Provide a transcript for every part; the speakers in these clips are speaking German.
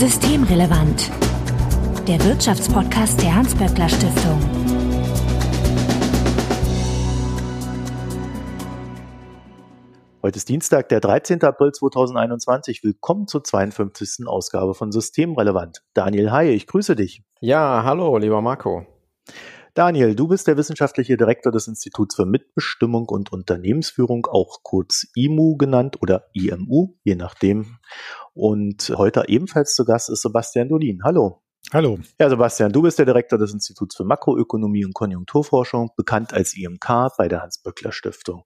Systemrelevant. Der Wirtschaftspodcast der Hans-Böckler Stiftung. Heute ist Dienstag, der 13. April 2021. Willkommen zur 52. Ausgabe von Systemrelevant. Daniel Haye, ich grüße dich. Ja, hallo, lieber Marco. Daniel, du bist der wissenschaftliche Direktor des Instituts für Mitbestimmung und Unternehmensführung, auch kurz IMU genannt oder IMU, je nachdem. Und heute ebenfalls zu Gast ist Sebastian Dolin. Hallo. Hallo. Ja, Sebastian, du bist der Direktor des Instituts für Makroökonomie und Konjunkturforschung, bekannt als IMK bei der Hans-Böckler-Stiftung.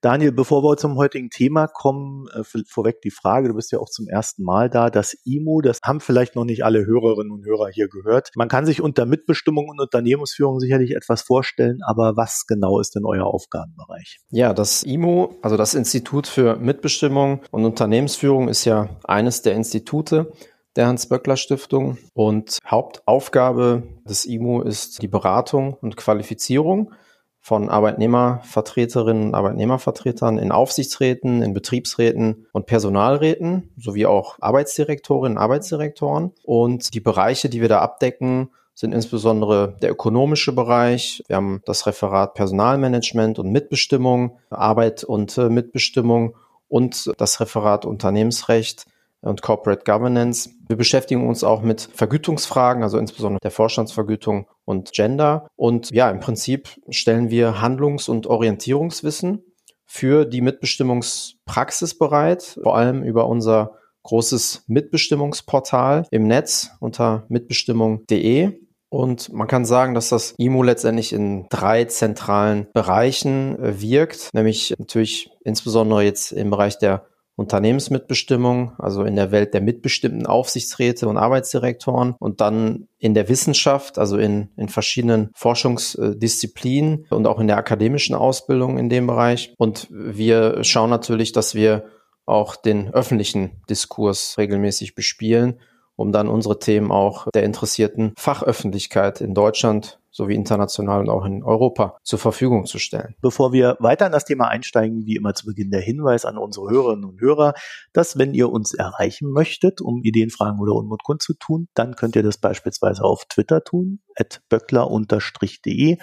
Daniel, bevor wir zum heutigen Thema kommen, äh, vorweg die Frage, du bist ja auch zum ersten Mal da, das IMO, das haben vielleicht noch nicht alle Hörerinnen und Hörer hier gehört. Man kann sich unter Mitbestimmung und Unternehmensführung sicherlich etwas vorstellen, aber was genau ist denn euer Aufgabenbereich? Ja, das IMO, also das Institut für Mitbestimmung und Unternehmensführung ist ja eines der Institute, der Hans-Böckler-Stiftung. Und Hauptaufgabe des IMU ist die Beratung und Qualifizierung von Arbeitnehmervertreterinnen und Arbeitnehmervertretern in Aufsichtsräten, in Betriebsräten und Personalräten sowie auch Arbeitsdirektorinnen und Arbeitsdirektoren. Und die Bereiche, die wir da abdecken, sind insbesondere der ökonomische Bereich. Wir haben das Referat Personalmanagement und Mitbestimmung, Arbeit und äh, Mitbestimmung und das Referat Unternehmensrecht und Corporate Governance. Wir beschäftigen uns auch mit Vergütungsfragen, also insbesondere der Vorstandsvergütung und Gender. Und ja, im Prinzip stellen wir Handlungs- und Orientierungswissen für die Mitbestimmungspraxis bereit, vor allem über unser großes Mitbestimmungsportal im Netz unter mitbestimmung.de. Und man kann sagen, dass das IMO letztendlich in drei zentralen Bereichen wirkt, nämlich natürlich insbesondere jetzt im Bereich der Unternehmensmitbestimmung, also in der Welt der mitbestimmten Aufsichtsräte und Arbeitsdirektoren und dann in der Wissenschaft, also in, in verschiedenen Forschungsdisziplinen und auch in der akademischen Ausbildung in dem Bereich. Und wir schauen natürlich, dass wir auch den öffentlichen Diskurs regelmäßig bespielen, um dann unsere Themen auch der interessierten Fachöffentlichkeit in Deutschland sowie international und auch in Europa zur Verfügung zu stellen. Bevor wir weiter in das Thema einsteigen, wie immer zu Beginn der Hinweis an unsere Hörerinnen und Hörer, dass wenn ihr uns erreichen möchtet, um Ideen, Fragen oder Unmut kundzutun, dann könnt ihr das beispielsweise auf Twitter tun, at böckler-de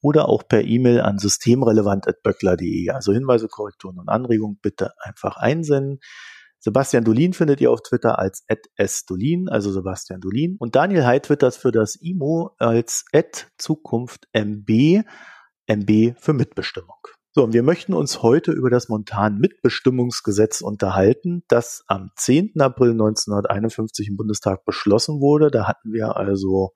oder auch per E-Mail an systemrelevant.böckler.de. Also Hinweise, Korrekturen und Anregungen bitte einfach einsenden. Sebastian Dolin findet ihr auf Twitter als @sdolin, also Sebastian Dolin. Und Daniel Heid twittert für das IMO als @zukunftmb, MB für Mitbestimmung. So, und wir möchten uns heute über das Montan-Mitbestimmungsgesetz unterhalten, das am 10. April 1951 im Bundestag beschlossen wurde. Da hatten wir also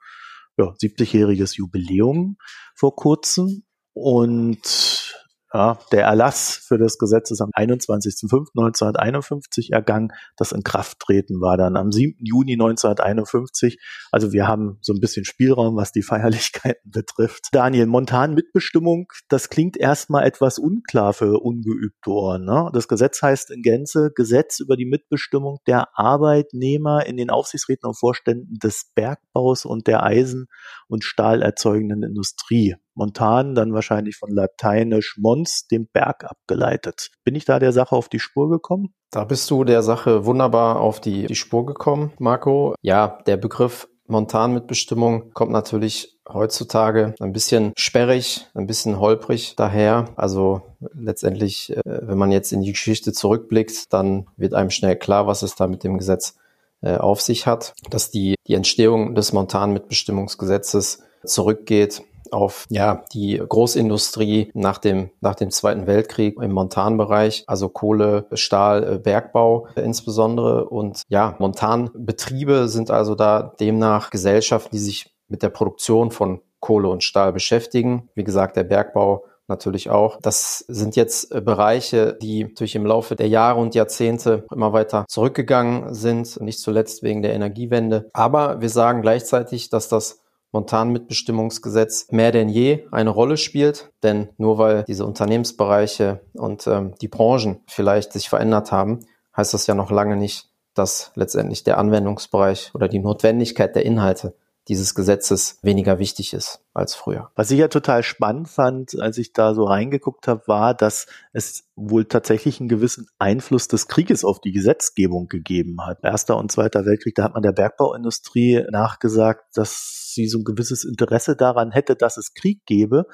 ja, 70-jähriges Jubiläum vor kurzem. Und ja, der Erlass für das Gesetz ist am 21.05.1951 ergangen. Das Inkrafttreten war dann am 7. Juni 1951. Also wir haben so ein bisschen Spielraum, was die Feierlichkeiten betrifft. Daniel, Montan Mitbestimmung, das klingt erstmal etwas unklar für ungeübte Ohren. Ne? Das Gesetz heißt in Gänze Gesetz über die Mitbestimmung der Arbeitnehmer in den Aufsichtsräten und Vorständen des Bergbaus und der Eisen- und Stahlerzeugenden Industrie. Montan dann wahrscheinlich von lateinisch mons, dem Berg abgeleitet. Bin ich da der Sache auf die Spur gekommen? Da bist du der Sache wunderbar auf die, die Spur gekommen, Marco. Ja, der Begriff Montanmitbestimmung kommt natürlich heutzutage ein bisschen sperrig, ein bisschen holprig daher. Also letztendlich, äh, wenn man jetzt in die Geschichte zurückblickt, dann wird einem schnell klar, was es da mit dem Gesetz äh, auf sich hat, dass die, die Entstehung des Montanmitbestimmungsgesetzes zurückgeht auf ja die Großindustrie nach dem nach dem Zweiten Weltkrieg im Montanbereich, also Kohle, Stahl, äh, Bergbau insbesondere und ja Montanbetriebe sind also da demnach Gesellschaften, die sich mit der Produktion von Kohle und Stahl beschäftigen. Wie gesagt, der Bergbau natürlich auch. Das sind jetzt äh, Bereiche, die natürlich im Laufe der Jahre und Jahrzehnte immer weiter zurückgegangen sind, nicht zuletzt wegen der Energiewende. Aber wir sagen gleichzeitig, dass das Montanmitbestimmungsgesetz mehr denn je eine Rolle spielt. Denn nur weil diese Unternehmensbereiche und ähm, die Branchen vielleicht sich verändert haben, heißt das ja noch lange nicht, dass letztendlich der Anwendungsbereich oder die Notwendigkeit der Inhalte, dieses Gesetzes weniger wichtig ist als früher. Was ich ja total spannend fand, als ich da so reingeguckt habe, war, dass es wohl tatsächlich einen gewissen Einfluss des Krieges auf die Gesetzgebung gegeben hat. Erster und Zweiter Weltkrieg, da hat man der Bergbauindustrie nachgesagt, dass sie so ein gewisses Interesse daran hätte, dass es Krieg gäbe.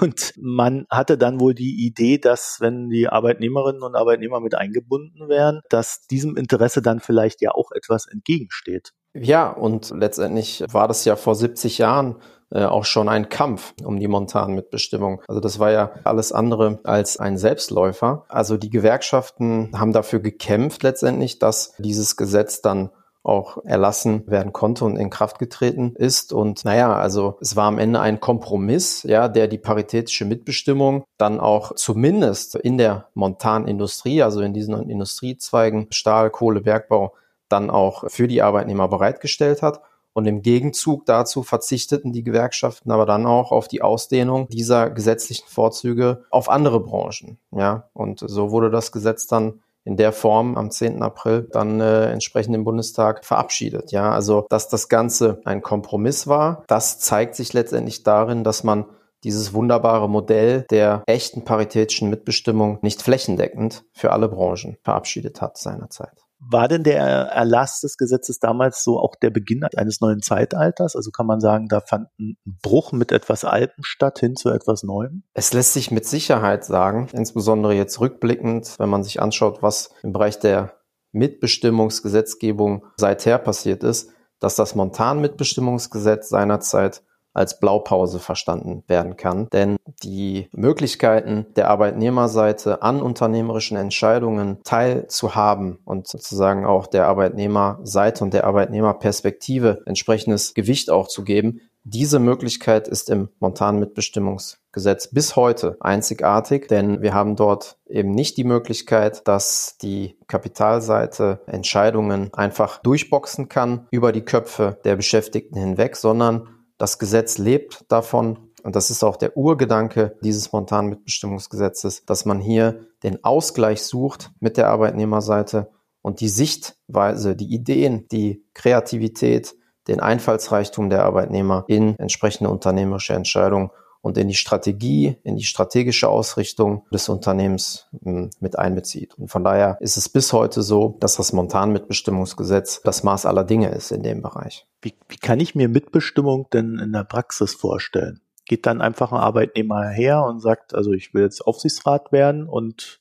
Und man hatte dann wohl die Idee, dass wenn die Arbeitnehmerinnen und Arbeitnehmer mit eingebunden wären, dass diesem Interesse dann vielleicht ja auch etwas entgegensteht. Ja, und letztendlich war das ja vor 70 Jahren äh, auch schon ein Kampf um die Montanmitbestimmung. Also das war ja alles andere als ein Selbstläufer. Also die Gewerkschaften haben dafür gekämpft letztendlich, dass dieses Gesetz dann auch erlassen werden konnte und in Kraft getreten ist. Und naja, also es war am Ende ein Kompromiss, ja, der die paritätische Mitbestimmung dann auch zumindest in der Montanindustrie, also in diesen Industriezweigen Stahl, Kohle, Bergbau, dann auch für die Arbeitnehmer bereitgestellt hat. Und im Gegenzug dazu verzichteten die Gewerkschaften aber dann auch auf die Ausdehnung dieser gesetzlichen Vorzüge auf andere Branchen. Ja, und so wurde das Gesetz dann in der Form am 10. April dann äh, entsprechend im Bundestag verabschiedet. Ja, also dass das Ganze ein Kompromiss war, das zeigt sich letztendlich darin, dass man dieses wunderbare Modell der echten paritätischen Mitbestimmung nicht flächendeckend für alle Branchen verabschiedet hat seinerzeit. War denn der Erlass des Gesetzes damals so auch der Beginn eines neuen Zeitalters? Also kann man sagen, da fand ein Bruch mit etwas Altem statt hin zu etwas Neuem? Es lässt sich mit Sicherheit sagen, insbesondere jetzt rückblickend, wenn man sich anschaut, was im Bereich der Mitbestimmungsgesetzgebung seither passiert ist, dass das Montanmitbestimmungsgesetz seinerzeit als Blaupause verstanden werden kann. Denn die Möglichkeiten der Arbeitnehmerseite an unternehmerischen Entscheidungen teilzuhaben und sozusagen auch der Arbeitnehmerseite und der Arbeitnehmerperspektive entsprechendes Gewicht auch zu geben, diese Möglichkeit ist im Montanmitbestimmungsgesetz bis heute einzigartig, denn wir haben dort eben nicht die Möglichkeit, dass die Kapitalseite Entscheidungen einfach durchboxen kann über die Köpfe der Beschäftigten hinweg, sondern das Gesetz lebt davon, und das ist auch der Urgedanke dieses Montanmitbestimmungsgesetzes, dass man hier den Ausgleich sucht mit der Arbeitnehmerseite und die Sichtweise, die Ideen, die Kreativität, den Einfallsreichtum der Arbeitnehmer in entsprechende unternehmerische Entscheidungen und in die Strategie, in die strategische Ausrichtung des Unternehmens hm, mit einbezieht. Und von daher ist es bis heute so, dass das Montanmitbestimmungsgesetz das Maß aller Dinge ist in dem Bereich. Wie, wie kann ich mir Mitbestimmung denn in der Praxis vorstellen? Geht dann einfach ein Arbeitnehmer her und sagt, also ich will jetzt Aufsichtsrat werden und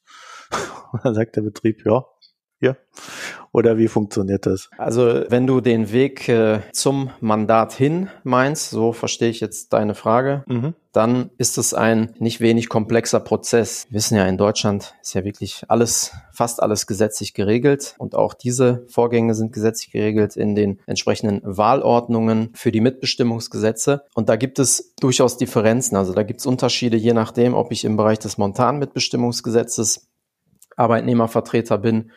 dann sagt der Betrieb, ja, hier. Oder wie funktioniert das? Also wenn du den Weg äh, zum Mandat hin meinst, so verstehe ich jetzt deine Frage, mhm. dann ist es ein nicht wenig komplexer Prozess. Wir wissen ja, in Deutschland ist ja wirklich alles, fast alles gesetzlich geregelt und auch diese Vorgänge sind gesetzlich geregelt in den entsprechenden Wahlordnungen für die Mitbestimmungsgesetze. Und da gibt es durchaus Differenzen. Also da gibt es Unterschiede, je nachdem, ob ich im Bereich des Montanmitbestimmungsgesetzes Arbeitnehmervertreter bin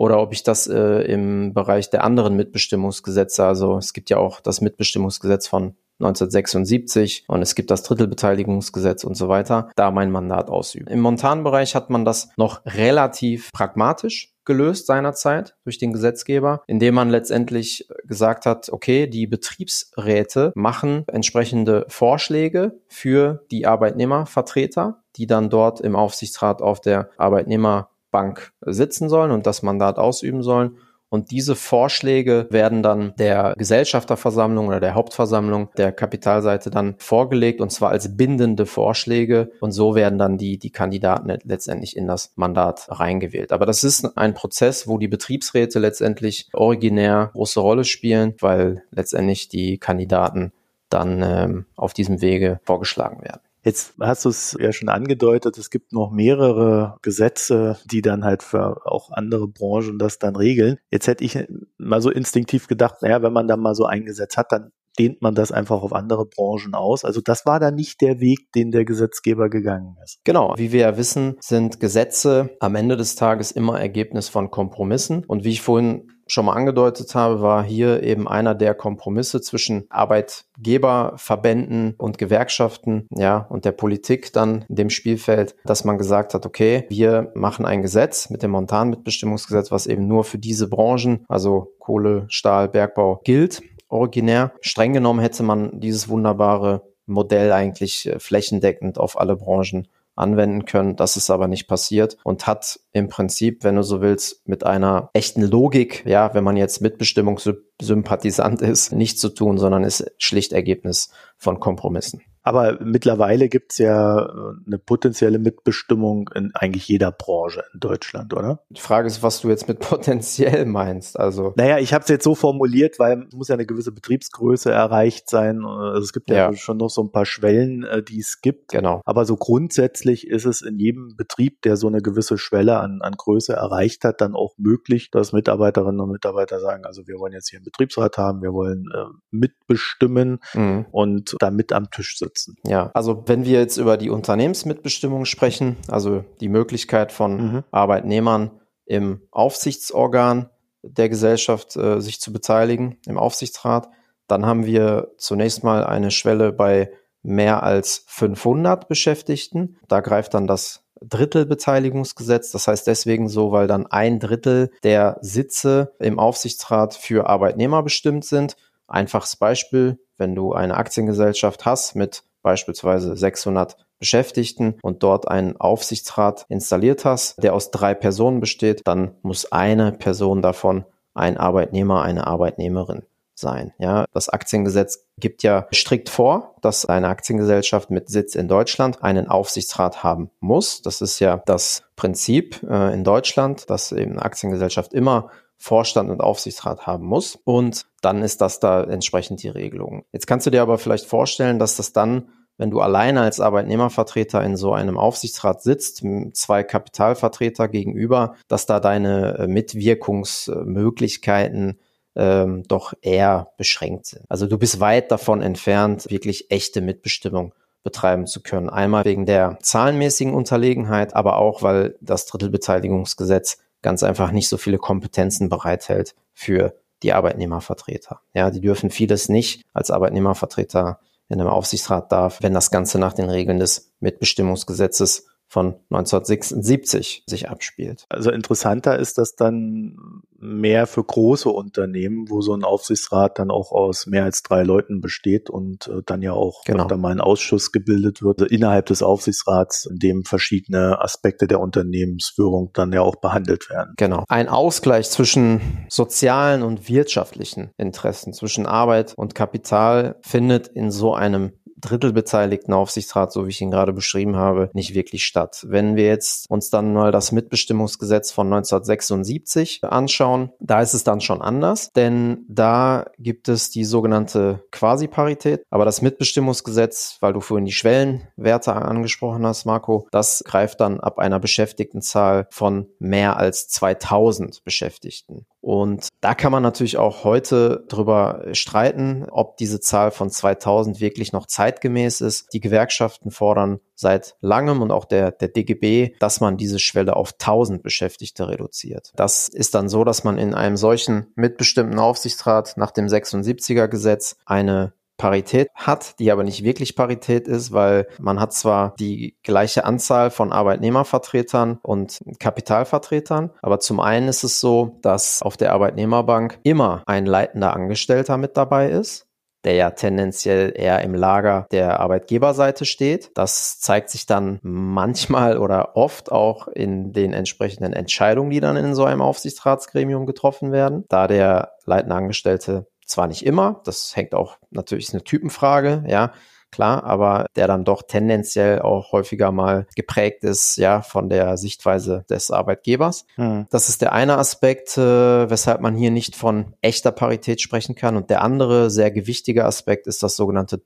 oder ob ich das äh, im Bereich der anderen Mitbestimmungsgesetze, also es gibt ja auch das Mitbestimmungsgesetz von 1976 und es gibt das Drittelbeteiligungsgesetz und so weiter, da mein Mandat ausüben. Im Montanbereich hat man das noch relativ pragmatisch gelöst seinerzeit durch den Gesetzgeber, indem man letztendlich gesagt hat, okay, die Betriebsräte machen entsprechende Vorschläge für die Arbeitnehmervertreter, die dann dort im Aufsichtsrat auf der Arbeitnehmer Bank sitzen sollen und das Mandat ausüben sollen. Und diese Vorschläge werden dann der Gesellschafterversammlung oder der Hauptversammlung der Kapitalseite dann vorgelegt und zwar als bindende Vorschläge. Und so werden dann die, die Kandidaten letztendlich in das Mandat reingewählt. Aber das ist ein Prozess, wo die Betriebsräte letztendlich originär große Rolle spielen, weil letztendlich die Kandidaten dann ähm, auf diesem Wege vorgeschlagen werden. Jetzt hast du es ja schon angedeutet, es gibt noch mehrere Gesetze, die dann halt für auch andere Branchen das dann regeln. Jetzt hätte ich mal so instinktiv gedacht, naja, wenn man dann mal so ein Gesetz hat, dann dehnt man das einfach auf andere Branchen aus. Also das war dann nicht der Weg, den der Gesetzgeber gegangen ist. Genau, wie wir ja wissen, sind Gesetze am Ende des Tages immer Ergebnis von Kompromissen. Und wie ich vorhin schon mal angedeutet habe, war hier eben einer der Kompromisse zwischen Arbeitgeberverbänden und Gewerkschaften, ja, und der Politik dann in dem Spielfeld, dass man gesagt hat, okay, wir machen ein Gesetz mit dem Montanmitbestimmungsgesetz, was eben nur für diese Branchen, also Kohle, Stahl, Bergbau gilt originär. Streng genommen hätte man dieses wunderbare Modell eigentlich äh, flächendeckend auf alle Branchen anwenden können. Das ist aber nicht passiert und hat im Prinzip, wenn du so willst, mit einer echten Logik, ja, wenn man jetzt Mitbestimmungssympathisant ist, nichts zu tun, sondern ist schlicht Ergebnis von Kompromissen. Aber mittlerweile gibt es ja äh, eine potenzielle Mitbestimmung in eigentlich jeder Branche in Deutschland, oder? Die Frage ist, was du jetzt mit potenziell meinst. Also naja, ich habe es jetzt so formuliert, weil es muss ja eine gewisse Betriebsgröße erreicht sein. Also es gibt ja, ja, schon noch so ein paar Schwellen, äh, die es gibt. Genau. Aber so grundsätzlich ist es in jedem Betrieb, der so eine gewisse Schwelle an, an Größe erreicht hat, dann auch möglich, dass Mitarbeiterinnen und Mitarbeiter sagen, also wir wollen jetzt hier einen Betriebsrat haben, wir wollen äh, mitbestimmen mhm. und da mit am Tisch sitzen unterstützen. Ja, also wenn wir jetzt über die Unternehmensmitbestimmung sprechen, also die Möglichkeit von mhm. Arbeitnehmern im Aufsichtsorgan der Gesellschaft äh, sich zu beteiligen, im Aufsichtsrat, dann haben wir zunächst mal eine Schwelle bei mehr als 500 Beschäftigten. Da greift dann das Drittelbeteiligungsgesetz. Das heißt deswegen so, weil dann ein Drittel der Sitze im Aufsichtsrat für Arbeitnehmer bestimmt sind. Einfaches Beispiel, wenn du eine Aktiengesellschaft hast mit beispielsweise 600 Beschäftigten und dort einen Aufsichtsrat installiert hast, der aus drei Personen besteht, dann muss eine Person davon ein Arbeitnehmer, eine Arbeitnehmerin sein. Ja, das Aktiengesetz gibt ja strikt vor, dass eine Aktiengesellschaft mit Sitz in Deutschland einen Aufsichtsrat haben muss. Das ist ja das Prinzip äh, in Deutschland, dass eben eine Aktiengesellschaft immer Vorstand und Aufsichtsrat haben muss. Und dann ist das da entsprechend die Regelung. Jetzt kannst du dir aber vielleicht vorstellen, dass das dann, wenn du alleine als Arbeitnehmervertreter in so einem Aufsichtsrat sitzt, zwei Kapitalvertreter gegenüber, dass da deine äh, Mitwirkungsmöglichkeiten ähm, doch eher beschränkt sind. Also du bist weit davon entfernt, wirklich echte Mitbestimmung betreiben zu können. Einmal wegen der zahlenmäßigen Unterlegenheit, aber auch, weil das Drittelbeteiligungsgesetz ganz einfach nicht so viele Kompetenzen bereithält für die Arbeitnehmervertreter. Ja, die dürfen vieles nicht als Arbeitnehmervertreter in einem Aufsichtsrat darf, wenn das Ganze nach den Regeln des Mitbestimmungsgesetzes von 1976 sich abspielt. Also interessanter ist das dann mehr für große Unternehmen, wo so ein Aufsichtsrat dann auch aus mehr als drei Leuten besteht und äh, dann ja auch genau. da mal ein Ausschuss gebildet wird also innerhalb des Aufsichtsrats, in dem verschiedene Aspekte der Unternehmensführung dann ja auch behandelt werden. Genau. Ein Ausgleich zwischen sozialen und wirtschaftlichen Interessen, zwischen Arbeit und Kapital findet in so einem drittelbeteiligten Aufsichtsrat, so wie ich ihn gerade beschrieben habe, nicht wirklich statt. Wenn wir jetzt uns dann mal das Mitbestimmungsgesetz von 1976 anschauen, da ist es dann schon anders, denn da gibt es die sogenannte Quasi-Parität. Aber das Mitbestimmungsgesetz, weil du vorhin die Schwellenwerte angesprochen hast, Marco, das greift dann ab einer Beschäftigtenzahl von mehr als 2000 Beschäftigten. Und da kann man natürlich auch heute drüber streiten, ob diese Zahl von 2000 wirklich noch zeitgemäß ist. Die Gewerkschaften fordern seit langem und auch der, der DGB, dass man diese Schwelle auf 1000 Beschäftigte reduziert. Das ist dann so, dass man in einem solchen mitbestimmten Aufsichtsrat nach dem 76er Gesetz eine Parität hat, die aber nicht wirklich Parität ist, weil man hat zwar die gleiche Anzahl von Arbeitnehmervertretern und Kapitalvertretern, aber zum einen ist es so, dass auf der Arbeitnehmerbank immer ein leitender Angestellter mit dabei ist der ja tendenziell eher im Lager der Arbeitgeberseite steht. Das zeigt sich dann manchmal oder oft auch in den entsprechenden Entscheidungen, die dann in so einem Aufsichtsratsgremium getroffen werden, da der leitende Angestellte zwar nicht immer, das hängt auch natürlich ist eine Typenfrage, ja, klar, aber der dann doch tendenziell auch häufiger mal geprägt ist, ja, von der Sichtweise des Arbeitgebers. Mhm. Das ist der eine Aspekt, äh, weshalb man hier nicht von echter Parität sprechen kann. Und der andere sehr gewichtige Aspekt ist das sogenannte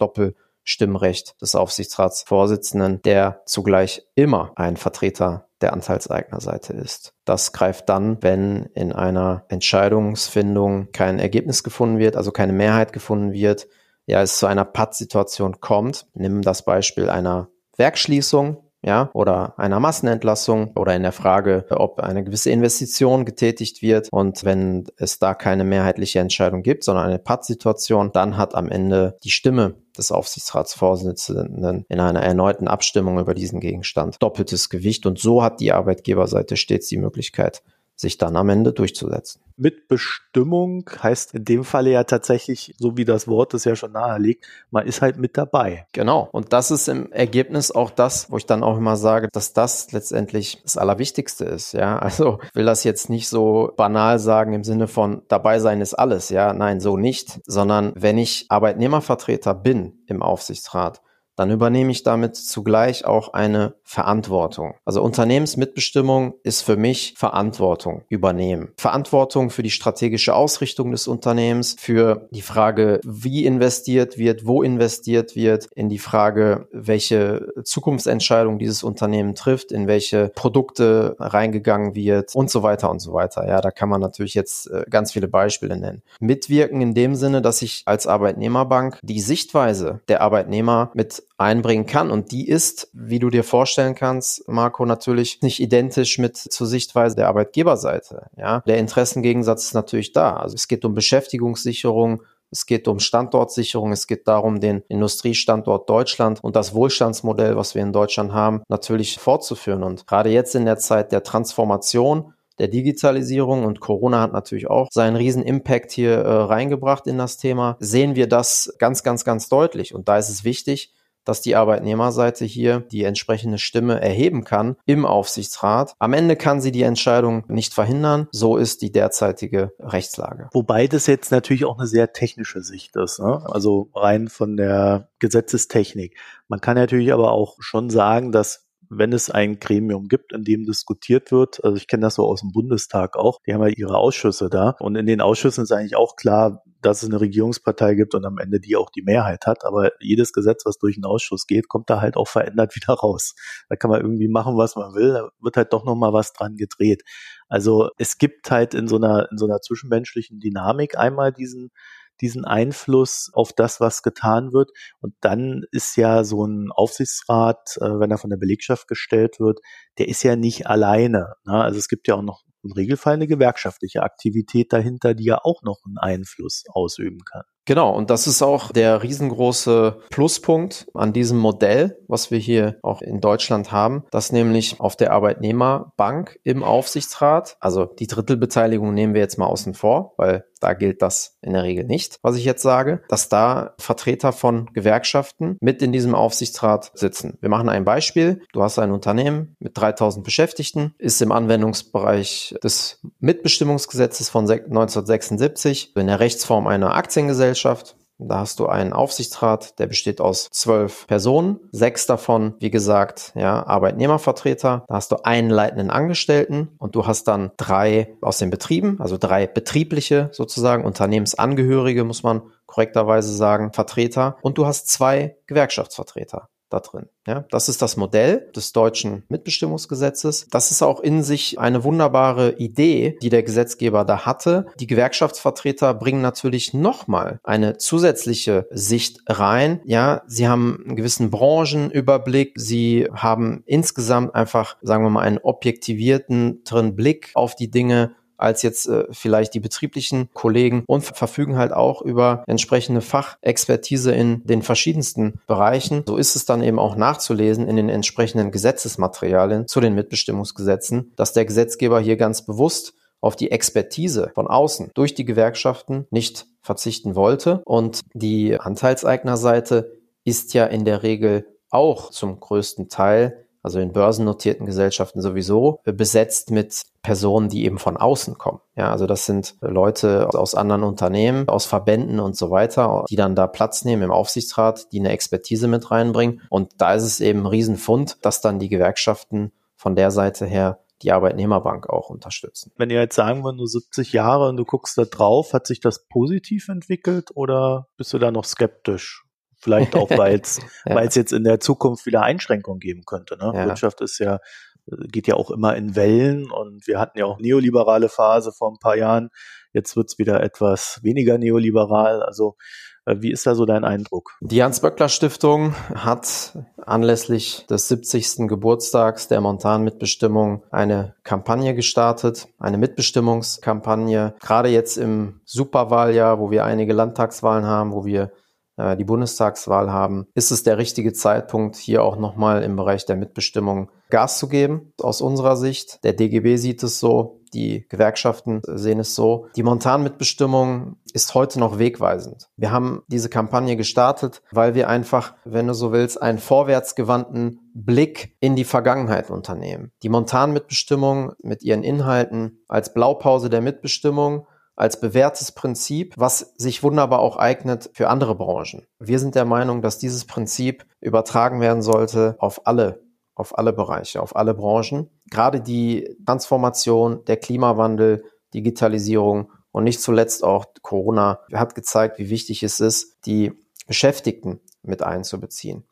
Doppelstimmrecht des Aufsichtsratsvorsitzenden, der zugleich immer ein Vertreter der Anteilseignerseite ist. Das greift dann, wenn in einer Entscheidungsfindung kein Ergebnis gefunden wird, also keine Mehrheit gefunden wird, ja, es zu einer Pattsituation kommt. Nimm das Beispiel einer Werkschließung ja, oder einer Massenentlassung oder in der Frage, ob eine gewisse Investition getätigt wird. Und wenn es da keine mehrheitliche Entscheidung gibt, sondern eine Pattsituation, dann hat am Ende die Stimme des Aufsichtsratsvorsitzenden in einer erneuten Abstimmung über diesen Gegenstand doppeltes Gewicht. Und so hat die Arbeitgeberseite stets die Möglichkeit, sich dann am Ende durchzusetzen. Mitbestimmung heißt in dem Falle ja tatsächlich, so wie das Wort es ja schon nahelegt, man ist halt mit dabei. Genau. Und das ist im Ergebnis auch das, wo ich dann auch immer sage, dass das letztendlich das Allerwichtigste ist. Ja, also ich will das jetzt nicht so banal sagen im Sinne von dabei sein ist alles. Ja, nein, so nicht, sondern wenn ich Arbeitnehmervertreter bin im Aufsichtsrat, dann übernehme ich damit zugleich auch eine Verantwortung. Also Unternehmensmitbestimmung ist für mich Verantwortung übernehmen. Verantwortung für die strategische Ausrichtung des Unternehmens, für die Frage, wie investiert wird, wo investiert wird, in die Frage, welche Zukunftsentscheidung dieses Unternehmen trifft, in welche Produkte reingegangen wird und so weiter und so weiter. Ja, da kann man natürlich jetzt äh, ganz viele Beispiele nennen. Mitwirken in dem Sinne, dass ich als Arbeitnehmerbank die Sichtweise der Arbeitnehmer mit einbringen kann. Und die ist, wie du dir vorstellen kannst, Marco, natürlich nicht identisch mit zur Sichtweise der Arbeitgeberseite. Ja, der Interessengegensatz ist natürlich da. Also es geht um Beschäftigungssicherung, es geht um Standortsicherung, es geht darum, den Industriestandort Deutschland und das Wohlstandsmodell, was wir in Deutschland haben, natürlich fortzuführen. Und gerade jetzt in der Zeit der Transformation, der Digitalisierung und Corona hat natürlich auch seinen riesen Impact hier äh, reingebracht in das Thema, sehen wir das ganz, ganz, ganz deutlich. Und da ist es wichtig, dass die Arbeitnehmerseite hier die entsprechende Stimme erheben kann im Aufsichtsrat. Am Ende kann sie die Entscheidung nicht verhindern. So ist die derzeitige Rechtslage. Wobei das jetzt natürlich auch eine sehr technische Sicht ist. Ne? Also rein von der Gesetzestechnik. Man kann natürlich aber auch schon sagen, dass wenn es ein Gremium gibt, in dem diskutiert wird, also ich kenne das so aus dem Bundestag auch, die haben ja ihre Ausschüsse da und in den Ausschüssen ist eigentlich auch klar, dass es eine Regierungspartei gibt und am Ende die auch die Mehrheit hat. Aber jedes Gesetz, was durch einen Ausschuss geht, kommt da halt auch verändert wieder raus. Da kann man irgendwie machen, was man will. Da wird halt doch nochmal was dran gedreht. Also es gibt halt in so einer, in so einer zwischenmenschlichen Dynamik einmal diesen, diesen Einfluss auf das, was getan wird. Und dann ist ja so ein Aufsichtsrat, äh, wenn er von der Belegschaft gestellt wird, der ist ja nicht alleine. Ne? Also es gibt ja auch noch im Regelfall eine gewerkschaftliche Aktivität dahinter, die ja auch noch einen Einfluss ausüben kann. Genau, und das ist auch der riesengroße Pluspunkt an diesem Modell, was wir hier auch in Deutschland haben, dass nämlich auf der Arbeitnehmerbank im Aufsichtsrat, also die Drittelbeteiligung nehmen wir jetzt mal außen vor, weil da gilt das in der Regel nicht, was ich jetzt sage, dass da Vertreter von Gewerkschaften mit in diesem Aufsichtsrat sitzen. Wir machen ein Beispiel. Du hast ein Unternehmen mit 3000 Beschäftigten, ist im Anwendungsbereich des Mitbestimmungsgesetzes von 1976 in der Rechtsform einer Aktiengesellschaft da hast du einen Aufsichtsrat, der besteht aus zwölf Personen, sechs davon, wie gesagt, ja, Arbeitnehmervertreter. Da hast du einen leitenden Angestellten und du hast dann drei aus den Betrieben, also drei betriebliche sozusagen, Unternehmensangehörige, muss man korrekterweise sagen, Vertreter. Und du hast zwei Gewerkschaftsvertreter da drin. Ja, das ist das Modell des deutschen Mitbestimmungsgesetzes. Das ist auch in sich eine wunderbare Idee, die der Gesetzgeber da hatte. Die Gewerkschaftsvertreter bringen natürlich nochmal eine zusätzliche Sicht rein. Ja, sie haben einen gewissen Branchenüberblick. Sie haben insgesamt einfach, sagen wir mal, einen objektivierten Blick auf die Dinge als jetzt äh, vielleicht die betrieblichen Kollegen und verfügen halt auch über entsprechende Fachexpertise in den verschiedensten Bereichen. So ist es dann eben auch nachzulesen in den entsprechenden Gesetzesmaterialien zu den Mitbestimmungsgesetzen, dass der Gesetzgeber hier ganz bewusst auf die Expertise von außen durch die Gewerkschaften nicht verzichten wollte. Und die Anteilseignerseite ist ja in der Regel auch zum größten Teil also in börsennotierten Gesellschaften sowieso, besetzt mit Personen, die eben von außen kommen. Ja, also das sind Leute aus anderen Unternehmen, aus Verbänden und so weiter, die dann da Platz nehmen im Aufsichtsrat, die eine Expertise mit reinbringen. Und da ist es eben ein Riesenfund, dass dann die Gewerkschaften von der Seite her die Arbeitnehmerbank auch unterstützen. Wenn ihr jetzt sagen wir nur 70 Jahre und du guckst da drauf, hat sich das positiv entwickelt oder bist du da noch skeptisch? Vielleicht auch, weil es ja. jetzt in der Zukunft wieder Einschränkungen geben könnte. Ne? Ja. Wirtschaft ist ja, geht ja auch immer in Wellen und wir hatten ja auch neoliberale Phase vor ein paar Jahren. Jetzt wird's wieder etwas weniger neoliberal. Also äh, wie ist da so dein Eindruck? Die Hans-Böckler-Stiftung hat anlässlich des 70. Geburtstags der Montanmitbestimmung eine Kampagne gestartet, eine Mitbestimmungskampagne. Gerade jetzt im Superwahljahr, wo wir einige Landtagswahlen haben, wo wir äh, die Bundestagswahl haben, ist es der richtige Zeitpunkt, hier auch nochmal im Bereich der Mitbestimmung Gas zu geben. Aus unserer Sicht, der DGB sieht es so, die Gewerkschaften sehen es so. Die Montanmitbestimmung ist heute noch wegweisend. Wir haben diese Kampagne gestartet, weil wir einfach, wenn du so willst, einen vorwärtsgewandten Blick in die Vergangenheit unternehmen. Die Montanmitbestimmung mit ihren Inhalten als Blaupause der Mitbestimmung als bewährtes Prinzip, was sich wunderbar auch eignet für andere Branchen. Wir sind der Meinung, dass dieses Prinzip übertragen werden sollte auf alle auf alle Bereiche, auf alle Branchen. Gerade die Transformation, der Klimawandel, Digitalisierung und nicht zuletzt auch Corona hat gezeigt, wie wichtig es ist, die Beschäftigten mit einzubeziehen.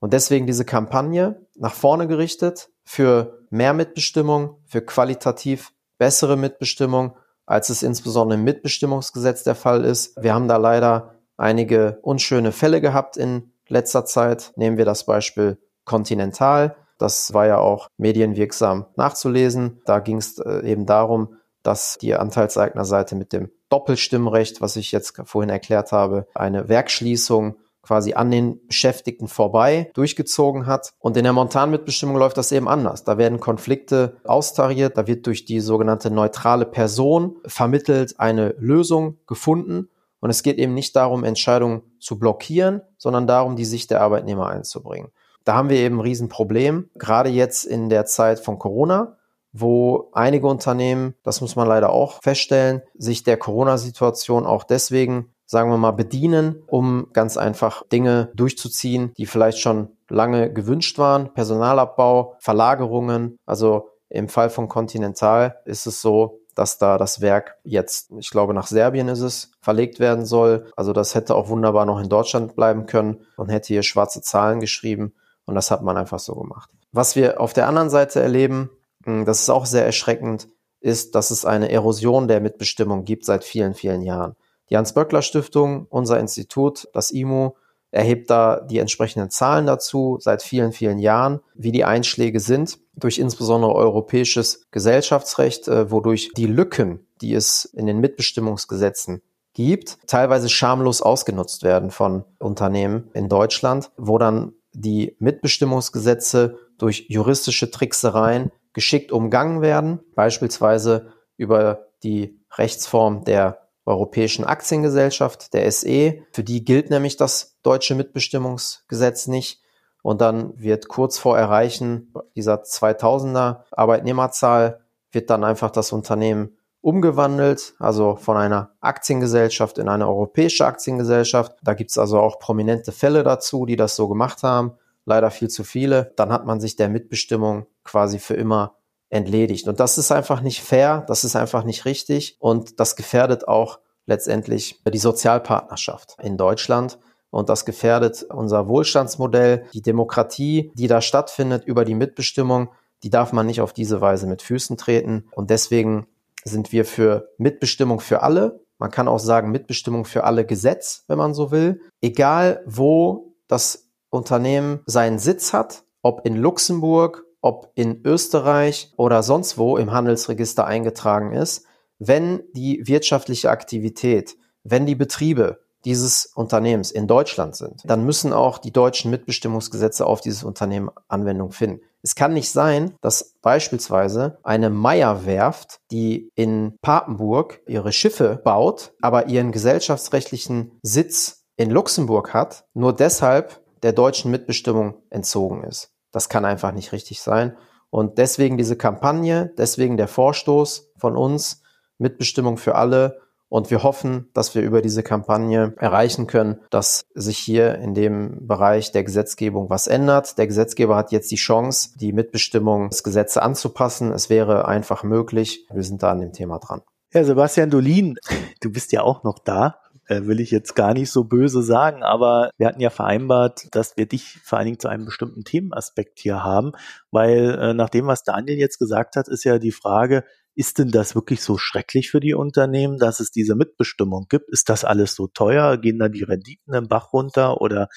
Und deswegen diese Kampagne nach vorne gerichtet für mehr Mitbestimmung, für qualitativ bessere Mitbestimmung als es insbesondere im Mitbestimmungsgesetz der Fall ist. Wir haben da leider einige unschöne Fälle gehabt in letzter Zeit. Nehmen wir das Beispiel Continental. Das war ja auch medienwirksam nachzulesen. Da ging es äh, eben darum, dass die Anteilseignerseite mit dem Doppelstimmrecht, was ich jetzt vorhin erklärt habe, eine Werkschließung quasi an den Beschäftigten vorbei durchgezogen hat. Und in der Montanmitbestimmung läuft das eben anders. Da werden Konflikte austariert, da wird durch die sogenannte neutrale Person vermittelt eine Lösung gefunden. Und es geht eben nicht darum, Entscheidungen zu blockieren, sondern darum, die Sicht der Arbeitnehmer einzubringen. Da haben wir eben ein Riesenproblem, gerade jetzt in der Zeit von Corona, wo einige Unternehmen, das muss man leider auch feststellen, sich der Corona-Situation auch deswegen sagen wir mal, bedienen, um ganz einfach Dinge durchzuziehen, die vielleicht schon lange gewünscht waren. Personalabbau, Verlagerungen. Also im Fall von Continental ist es so, dass da das Werk jetzt, ich glaube, nach Serbien ist es, verlegt werden soll. Also das hätte auch wunderbar noch in Deutschland bleiben können und hätte hier schwarze Zahlen geschrieben. Und das hat man einfach so gemacht. Was wir auf der anderen Seite erleben, hm, das ist auch sehr erschreckend, ist, dass es eine Erosion der Mitbestimmung gibt seit vielen, vielen Jahren. Die Hans-Böckler-Stiftung, unser Institut, das IMO, erhebt da die entsprechenden Zahlen dazu seit vielen, vielen Jahren, wie die Einschläge sind durch insbesondere europäisches Gesellschaftsrecht, äh, wodurch die Lücken, die es in den Mitbestimmungsgesetzen gibt, teilweise schamlos ausgenutzt werden von Unternehmen in Deutschland, wo dann die Mitbestimmungsgesetze durch juristische Tricksereien geschickt umgangen werden, beispielsweise über die Rechtsform der Europäischen Aktiengesellschaft, der SE. Für die gilt nämlich das deutsche Mitbestimmungsgesetz nicht. Und dann wird kurz vor Erreichen dieser 2000er Arbeitnehmerzahl wird dann einfach das Unternehmen umgewandelt, also von einer Aktiengesellschaft in eine europäische Aktiengesellschaft. Da gibt es also auch prominente Fälle dazu, die das so gemacht haben. Leider viel zu viele. Dann hat man sich der Mitbestimmung quasi für immer entledigt. Und das ist einfach nicht fair, das ist einfach nicht richtig und das gefährdet auch letztendlich die Sozialpartnerschaft in Deutschland. Und das gefährdet unser Wohlstandsmodell, die Demokratie, die da stattfindet über die Mitbestimmung, die darf man nicht auf diese Weise mit Füßen treten. Und deswegen sind wir für Mitbestimmung für alle. Man kann auch sagen Mitbestimmung für alle Gesetz, wenn man so will. Egal wo das Unternehmen seinen Sitz hat, ob in Luxemburg ob in Österreich oder sonst wo im Handelsregister eingetragen ist, wenn die wirtschaftliche Aktivität, wenn die Betriebe dieses Unternehmens in Deutschland sind, dann müssen auch die deutschen Mitbestimmungsgesetze auf dieses Unternehmen Anwendung finden. Es kann nicht sein, dass beispielsweise eine Meierwerft, die in Papenburg ihre Schiffe baut, aber ihren gesellschaftsrechtlichen Sitz in Luxemburg hat, nur deshalb der deutschen Mitbestimmung entzogen ist. Das kann einfach nicht richtig sein. Und deswegen diese Kampagne, deswegen der Vorstoß von uns, Mitbestimmung für alle. Und wir hoffen, dass wir über diese Kampagne erreichen können, dass sich hier in dem Bereich der Gesetzgebung was ändert. Der Gesetzgeber hat jetzt die Chance, die Mitbestimmungsgesetze anzupassen. Es wäre einfach möglich. Wir sind da an dem Thema dran. Ja, Sebastian Dolin, du bist ja auch noch da äh, will ich jetzt gar nicht so böse sagen, aber wir hatten ja vereinbart, dass wir dich vor allen Dingen zu einem bestimmten Themenaspekt hier haben, weil äh, nach dem, was Daniel jetzt gesagt hat, ist ja die Frage, ist denn das wirklich so schrecklich für die Unternehmen, dass es diese Mitbestimmung gibt? Ist das alles so teuer? Gehen da die Renditen im Bach runter oder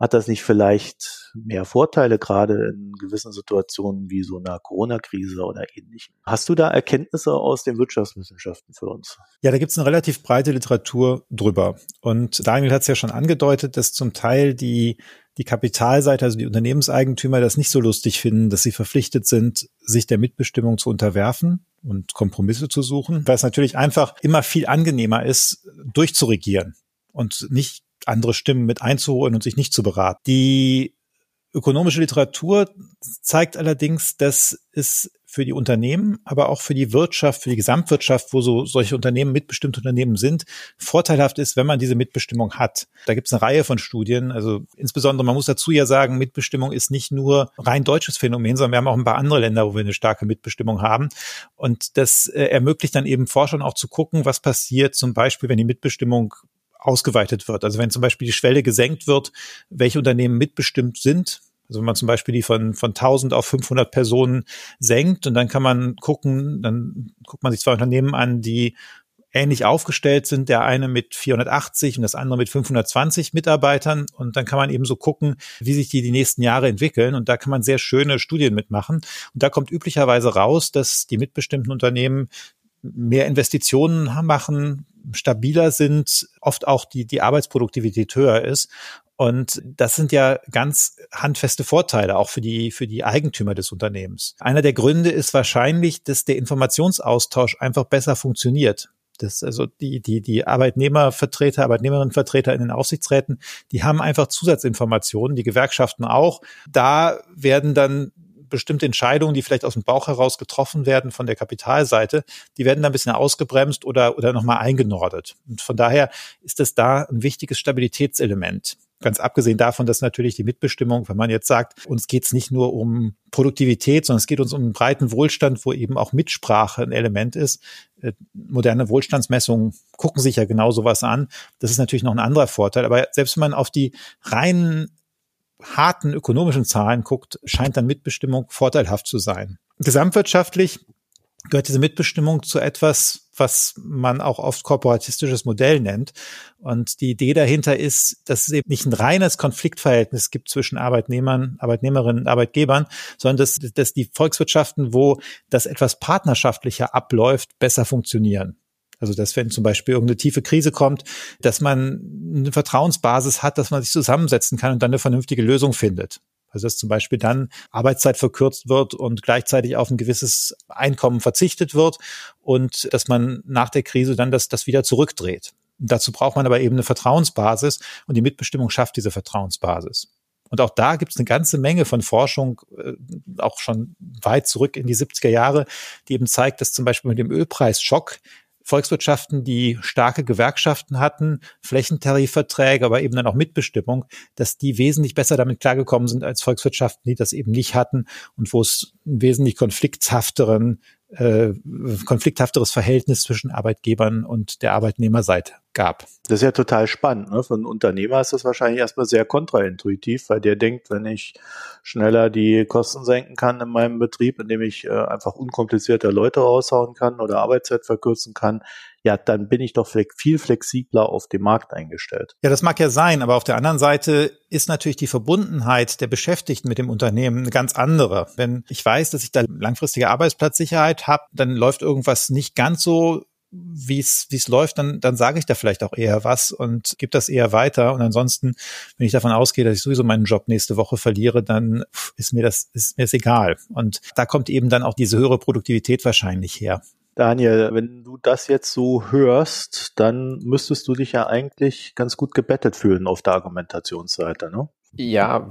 hat das nicht vielleicht mehr Vorteile, gerade in gewissen Situationen wie so einer Corona-Krise oder ähnlichem? Hast du da Erkenntnisse aus den Wirtschaftswissenschaften für uns? Ja, da gibt es eine relativ breite Literatur drüber. Und Daniel hat es ja schon angedeutet, dass zum Teil die die Kapitalseite, also die Unternehmenseigentümer, das nicht so lustig finden, dass sie verpflichtet sind, sich der Mitbestimmung zu unterwerfen und Kompromisse zu suchen, weil es natürlich einfach immer viel angenehmer ist, durchzuregieren und nicht andere Stimmen mit einzuholen und sich nicht zu beraten. Die ökonomische Literatur zeigt allerdings, dass es für die Unternehmen, aber auch für die Wirtschaft, für die Gesamtwirtschaft, wo so solche Unternehmen mitbestimmte Unternehmen sind, vorteilhaft ist, wenn man diese Mitbestimmung hat. Da gibt es eine Reihe von Studien. Also insbesondere, man muss dazu ja sagen, Mitbestimmung ist nicht nur rein deutsches Phänomen, sondern wir haben auch ein paar andere Länder, wo wir eine starke Mitbestimmung haben. Und das äh, ermöglicht dann eben Forschern auch zu gucken, was passiert zum Beispiel, wenn die Mitbestimmung ausgeweitet wird. Also wenn zum Beispiel die Schwelle gesenkt wird, welche Unternehmen mitbestimmt sind, also wenn man zum Beispiel die von, von 1000 auf 500 Personen senkt und dann kann man gucken, dann guckt man sich zwei Unternehmen an, die ähnlich aufgestellt sind, der eine mit 480 und das andere mit 520 Mitarbeitern. Und dann kann man eben so gucken, wie sich die die nächsten Jahre entwickeln. Und da kann man sehr schöne Studien mitmachen. Und da kommt üblicherweise raus, dass die mitbestimmten Unternehmen mehr Investitionen machen, stabiler sind, oft auch die, die Arbeitsproduktivität höher ist. Und das sind ja ganz handfeste Vorteile auch für die, für die Eigentümer des Unternehmens. Einer der Gründe ist wahrscheinlich, dass der Informationsaustausch einfach besser funktioniert. Das, also die, die, die Arbeitnehmervertreter, Arbeitnehmerinnenvertreter in den Aufsichtsräten, die haben einfach Zusatzinformationen, die Gewerkschaften auch. Da werden dann bestimmte Entscheidungen, die vielleicht aus dem Bauch heraus getroffen werden von der Kapitalseite, die werden dann ein bisschen ausgebremst oder, oder nochmal eingenordet. Und von daher ist es da ein wichtiges Stabilitätselement. Ganz abgesehen davon, dass natürlich die Mitbestimmung, wenn man jetzt sagt, uns geht es nicht nur um Produktivität, sondern es geht uns um einen breiten Wohlstand, wo eben auch Mitsprache ein Element ist. Äh, moderne Wohlstandsmessungen gucken sich ja genau sowas an. Das ist natürlich noch ein anderer Vorteil. Aber selbst wenn man auf die reinen harten ökonomischen Zahlen guckt, scheint dann Mitbestimmung vorteilhaft zu sein. Gesamtwirtschaftlich gehört diese Mitbestimmung zu etwas, was man auch oft korporatistisches Modell nennt. Und die Idee dahinter ist, dass es eben nicht ein reines Konfliktverhältnis gibt zwischen Arbeitnehmern, Arbeitnehmerinnen und Arbeitgebern, sondern dass, dass die Volkswirtschaften, wo das etwas partnerschaftlicher abläuft, besser funktionieren. Also, dass wenn zum Beispiel irgendeine tiefe Krise kommt, dass man eine Vertrauensbasis hat, dass man sich zusammensetzen kann und dann eine vernünftige Lösung findet. Also dass zum Beispiel dann Arbeitszeit verkürzt wird und gleichzeitig auf ein gewisses Einkommen verzichtet wird und dass man nach der Krise dann das, das wieder zurückdreht. dazu braucht man aber eben eine Vertrauensbasis und die Mitbestimmung schafft diese Vertrauensbasis. Und auch da gibt es eine ganze Menge von Forschung, äh, auch schon weit zurück in die 70er Jahre, die eben zeigt, dass zum Beispiel mit dem Ölpreisschock Volkswirtschaften, die starke Gewerkschaften hatten, Flächentarifverträge, aber eben dann auch Mitbestimmung, dass die wesentlich besser damit klargekommen sind als Volkswirtschaften, die das eben nicht hatten und wo es einen wesentlich konflikthafteren äh, konflikthafteres Verhältnis zwischen Arbeitgebern und der Arbeitnehmerseite gab. Das ist ja total spannend. Ne? Für einen Unternehmer ist das wahrscheinlich erstmal sehr kontraintuitiv, weil der denkt, wenn ich schneller die Kosten senken kann in meinem Betrieb, indem ich äh, einfach unkomplizierter Leute raushauen kann oder Arbeitszeit verkürzen kann, ja, dann bin ich doch viel flexibler auf dem Markt eingestellt. Ja, das mag ja sein, aber auf der anderen Seite ist natürlich die Verbundenheit der Beschäftigten mit dem Unternehmen eine ganz andere. Wenn ich weiß, dass ich da langfristige Arbeitsplatzsicherheit habe, dann läuft irgendwas nicht ganz so wie es wie es läuft, dann dann sage ich da vielleicht auch eher was und gebe das eher weiter und ansonsten, wenn ich davon ausgehe, dass ich sowieso meinen Job nächste Woche verliere, dann ist mir das ist mir das egal und da kommt eben dann auch diese höhere Produktivität wahrscheinlich her. Daniel, wenn du das jetzt so hörst, dann müsstest du dich ja eigentlich ganz gut gebettet fühlen auf der Argumentationsseite, ne? Ja,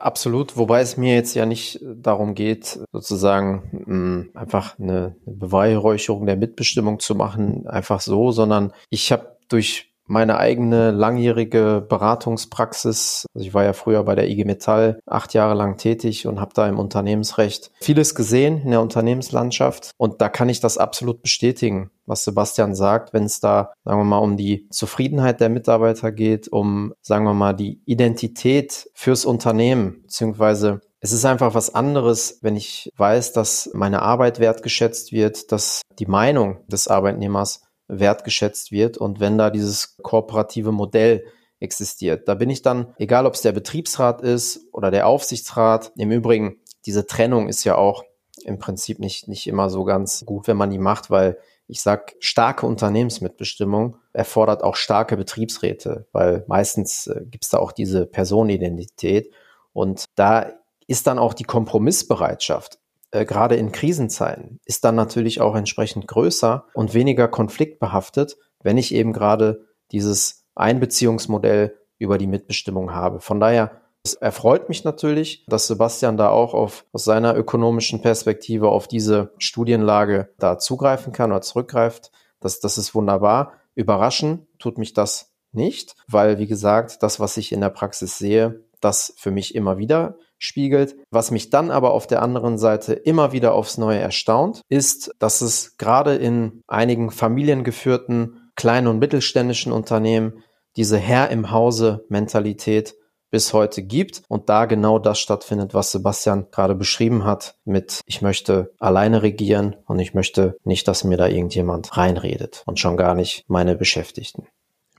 Absolut, wobei es mir jetzt ja nicht darum geht, sozusagen mh, mm, einfach eine Beweihräucherung der Mitbestimmung zu machen, einfach so, sondern ich habe durch meine eigene langjährige Beratungspraxis. Also ich war ja früher bei der IG Metall acht Jahre lang tätig und habe da im Unternehmensrecht vieles gesehen in der Unternehmenslandschaft. Und da kann ich das absolut bestätigen, was Sebastian sagt, wenn es da, sagen wir mal, um die Zufriedenheit der Mitarbeiter geht, um, sagen wir mal, die Identität fürs Unternehmen, beziehungsweise es ist einfach was anderes, wenn ich weiß, dass meine Arbeit wertgeschätzt wird, dass die Meinung des Arbeitnehmers wertgeschätzt wird und wenn da dieses kooperative Modell existiert. Da bin ich dann, egal ob es der Betriebsrat ist oder der Aufsichtsrat, im Übrigen, diese Trennung ist ja auch im Prinzip nicht, nicht immer so ganz gut, wenn man die macht, weil ich sag, starke Unternehmensmitbestimmung erfordert auch starke Betriebsräte, weil meistens äh, gibt es da auch diese Personenidentität. Und da ist dann auch die Kompromissbereitschaft, äh, gerade in Krisenzeiten, ist dann natürlich auch entsprechend größer und weniger konfliktbehaftet, wenn ich eben gerade dieses Einbeziehungsmodell über die Mitbestimmung habe. Von daher es erfreut mich natürlich, dass Sebastian da auch auf, aus seiner ökonomischen Perspektive auf diese Studienlage da zugreifen kann oder zurückgreift. Das, das ist wunderbar. Überraschen tut mich das nicht, weil, wie gesagt, das, was ich in der Praxis sehe, das für mich immer wieder spiegelt. Was mich dann aber auf der anderen Seite immer wieder aufs Neue erstaunt, ist, dass es gerade in einigen familiengeführten kleinen und mittelständischen Unternehmen diese Herr im Hause Mentalität bis heute gibt und da genau das stattfindet, was Sebastian gerade beschrieben hat mit ich möchte alleine regieren und ich möchte nicht, dass mir da irgendjemand reinredet und schon gar nicht meine Beschäftigten.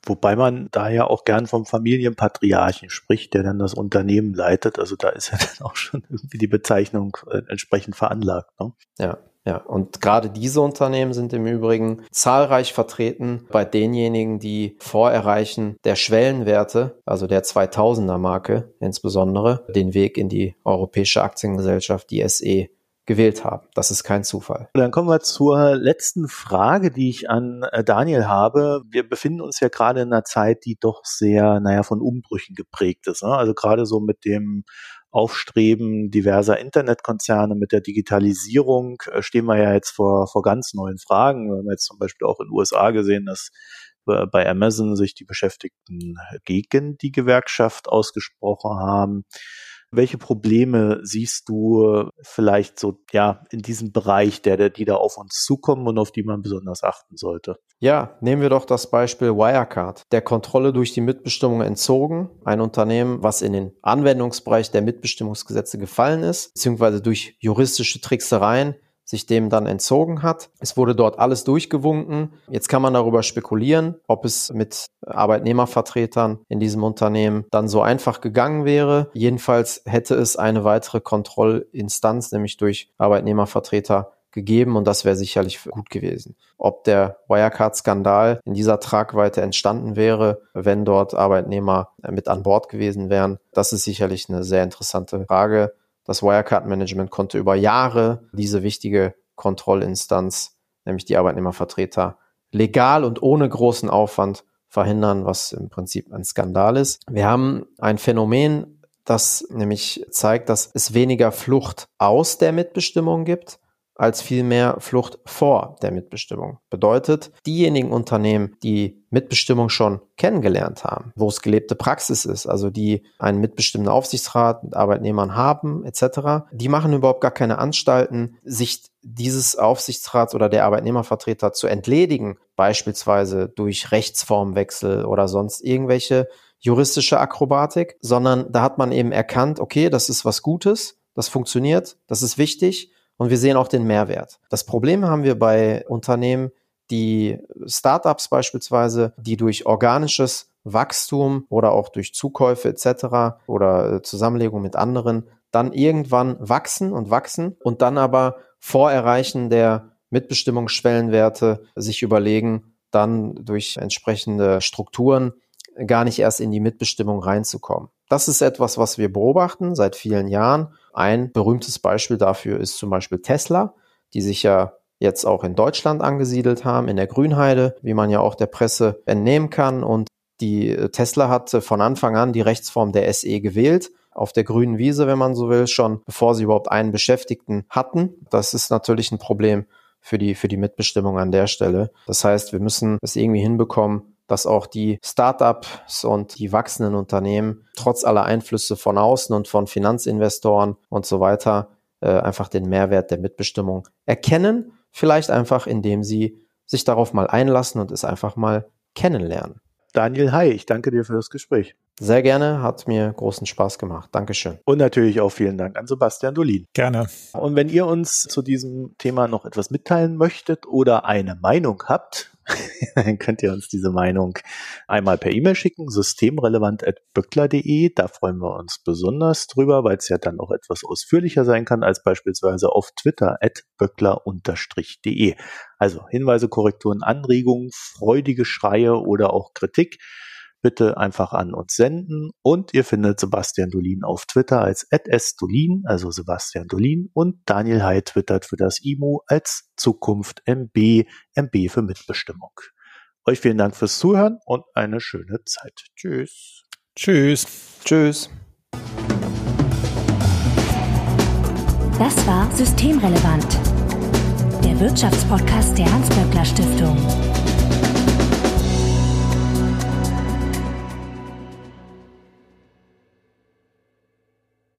Wobei man da ja auch gern vom Familienpatriarchen spricht, der dann das Unternehmen leitet. Also da ist ja dann auch schon irgendwie die Bezeichnung äh, entsprechend veranlagt. Ne? Ja. Ja, und gerade diese Unternehmen sind im Übrigen zahlreich vertreten bei denjenigen, die vor Erreichen der Schwellenwerte, also der 2000er Marke insbesondere, den Weg in die europäische Aktiengesellschaft, die SE, gewählt haben. Das ist kein Zufall. Dann kommen wir zur letzten Frage, die ich an äh, Daniel habe. Wir befinden uns ja gerade in einer Zeit, die doch sehr, naja, von Umbrüchen geprägt ist. Ne? Also gerade so mit dem Aufstreben diverser Internetkonzerne mit der Digitalisierung äh, stehen wir ja jetzt vor, vor ganz neuen Fragen. Wir haben jetzt zum Beispiel auch in den USA gesehen, dass äh, bei Amazon sich die Beschäftigten gegen die Gewerkschaft ausgesprochen haben. Welche Probleme siehst du vielleicht so, ja, in diesem Bereich, der, die da auf uns zukommen und auf die man besonders achten sollte? Ja, nehmen wir doch das Beispiel Wirecard. Der Kontrolle durch die Mitbestimmung entzogen. Ein Unternehmen, was in den Anwendungsbereich der Mitbestimmungsgesetze gefallen ist, beziehungsweise durch juristische Tricksereien sich dem dann entzogen hat. Es wurde dort alles durchgewunken. Jetzt kann man darüber spekulieren, ob es mit Arbeitnehmervertretern in diesem Unternehmen dann so einfach gegangen wäre. Jedenfalls hätte es eine weitere Kontrollinstanz, nämlich durch Arbeitnehmervertreter gegeben und das wäre sicherlich gut gewesen. Ob der Wirecard-Skandal in dieser Tragweite entstanden wäre, wenn dort Arbeitnehmer mit an Bord gewesen wären, das ist sicherlich eine sehr interessante Frage. Das Wirecard-Management konnte über Jahre diese wichtige Kontrollinstanz, nämlich die Arbeitnehmervertreter, legal und ohne großen Aufwand verhindern, was im Prinzip ein Skandal ist. Wir haben ein Phänomen, das nämlich zeigt, dass es weniger Flucht aus der Mitbestimmung gibt, als vielmehr Flucht vor der Mitbestimmung. Bedeutet, diejenigen Unternehmen, die Mitbestimmung schon kennengelernt haben, wo es gelebte Praxis ist, also die einen mitbestimmten Aufsichtsrat mit Arbeitnehmern haben, etc., die machen überhaupt gar keine Anstalten, sich dieses Aufsichtsrats oder der Arbeitnehmervertreter zu entledigen, beispielsweise durch Rechtsformwechsel oder sonst irgendwelche juristische Akrobatik, sondern da hat man eben erkannt, okay, das ist was Gutes, das funktioniert, das ist wichtig und wir sehen auch den Mehrwert. Das Problem haben wir bei Unternehmen, die Startups beispielsweise, die durch organisches Wachstum oder auch durch Zukäufe etc. oder äh, Zusammenlegung mit anderen dann irgendwann wachsen und wachsen und dann aber vor Erreichen der Mitbestimmungsschwellenwerte sich überlegen, dann durch entsprechende Strukturen gar nicht erst in die Mitbestimmung reinzukommen. Das ist etwas, was wir beobachten seit vielen Jahren. Ein berühmtes Beispiel dafür ist zum Beispiel Tesla, die sich ja jetzt auch in Deutschland angesiedelt haben, in der Grünheide, wie man ja auch der Presse entnehmen kann. Und die äh, Tesla hat von Anfang an die Rechtsform der SE gewählt auf der grünen Wiese, wenn man so will, schon bevor sie überhaupt einen Beschäftigten hatten. Das ist natürlich ein Problem für die, für die Mitbestimmung an der Stelle. Das heißt, wir müssen es irgendwie hinbekommen, dass auch die Startups und die wachsenden Unternehmen trotz aller Einflüsse von außen und von Finanzinvestoren und so weiter äh, einfach den Mehrwert der Mitbestimmung erkennen. Vielleicht einfach, indem sie sich darauf mal einlassen und es einfach mal kennenlernen. Daniel Hai, ich danke dir für das Gespräch. Sehr gerne, hat mir großen Spaß gemacht. Dankeschön. Und natürlich auch vielen Dank an Sebastian Dolin. Gerne. Und wenn ihr uns zu diesem Thema noch etwas mitteilen möchtet oder eine Meinung habt, dann könnt ihr uns diese Meinung einmal per E-Mail schicken, systemrelevant.böckler.de. Da freuen wir uns besonders drüber, weil es ja dann auch etwas ausführlicher sein kann als beispielsweise auf Twitter at böckler-de. Also Hinweise, Korrekturen, Anregungen, freudige Schreie oder auch Kritik bitte einfach an uns senden. Und ihr findet Sebastian Dolin auf Twitter als @sdolin, also Sebastian Dolin. Und Daniel Hay twittert für das IMO als Zukunft MB, MB für Mitbestimmung. Euch vielen Dank fürs Zuhören und eine schöne Zeit. Tschüss. Tschüss. Tschüss. Das war Systemrelevant, der Wirtschaftspodcast der Hans-Böckler Stiftung.